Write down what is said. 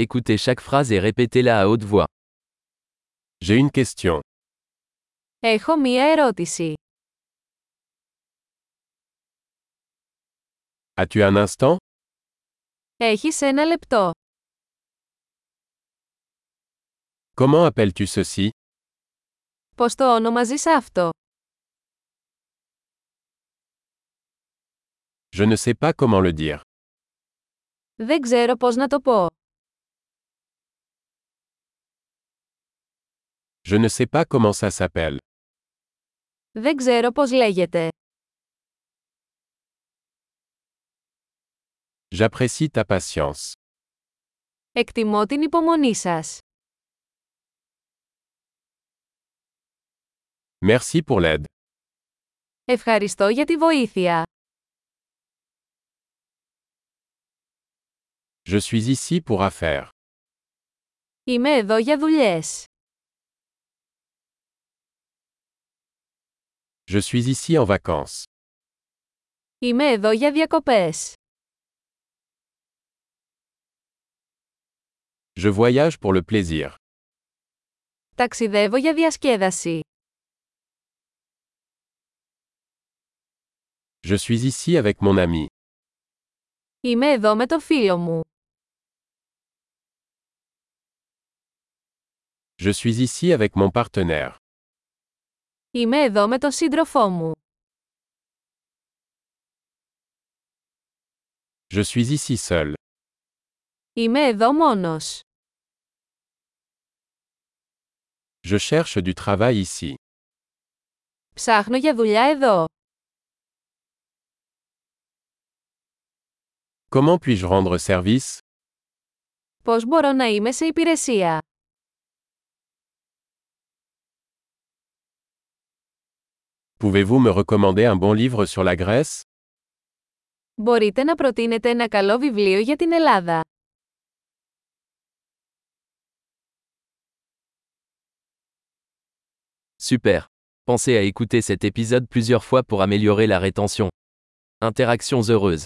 Écoutez chaque phrase et répétez-la à haute voix. J'ai une question. Έχω μία ερώτηση. As-tu un instant Έχεις ένα λεπτό. Comment appelles-tu ceci Πώς το όνομαζεις αυτό. Je ne sais pas comment le dire. Δεν ξέρω πώς να το πω. Je ne sais pas comment ça s'appelle. Δεν ξέρω πώς λέγεται. J'apprécie ta patience. Εκτιμώ την υπομονή σας. Merci pour l'aide. Ευχαριστώ για τη βοήθεια. Je suis ici pour affaires. Είμαι εδώ για δουλειές. Je suis ici en vacances. Είμαι εδώ για διακοπές. Je voyage pour le plaisir. Ταξιδεύω για διασκέδαση. Je suis ici avec mon ami. Είμαι εδώ με το φίλο μου. Je suis ici avec mon partenaire. Είμαι εδώ με τον σύντροφό μου. Je suis ici seul. Είμαι εδώ μόνος. Je cherche du travail ici. Ψάχνω για δουλειά εδώ. Comment puis-je rendre service; Πώς μπορώ να είμαι σε υπηρεσία; Pouvez-vous me recommander un bon livre sur la Grèce Μπορείτε να προτείνετε ένα καλό βιβλίο για την Ελλάδα. Super. Pensez à écouter cet épisode plusieurs fois pour améliorer la rétention. Interactions heureuses.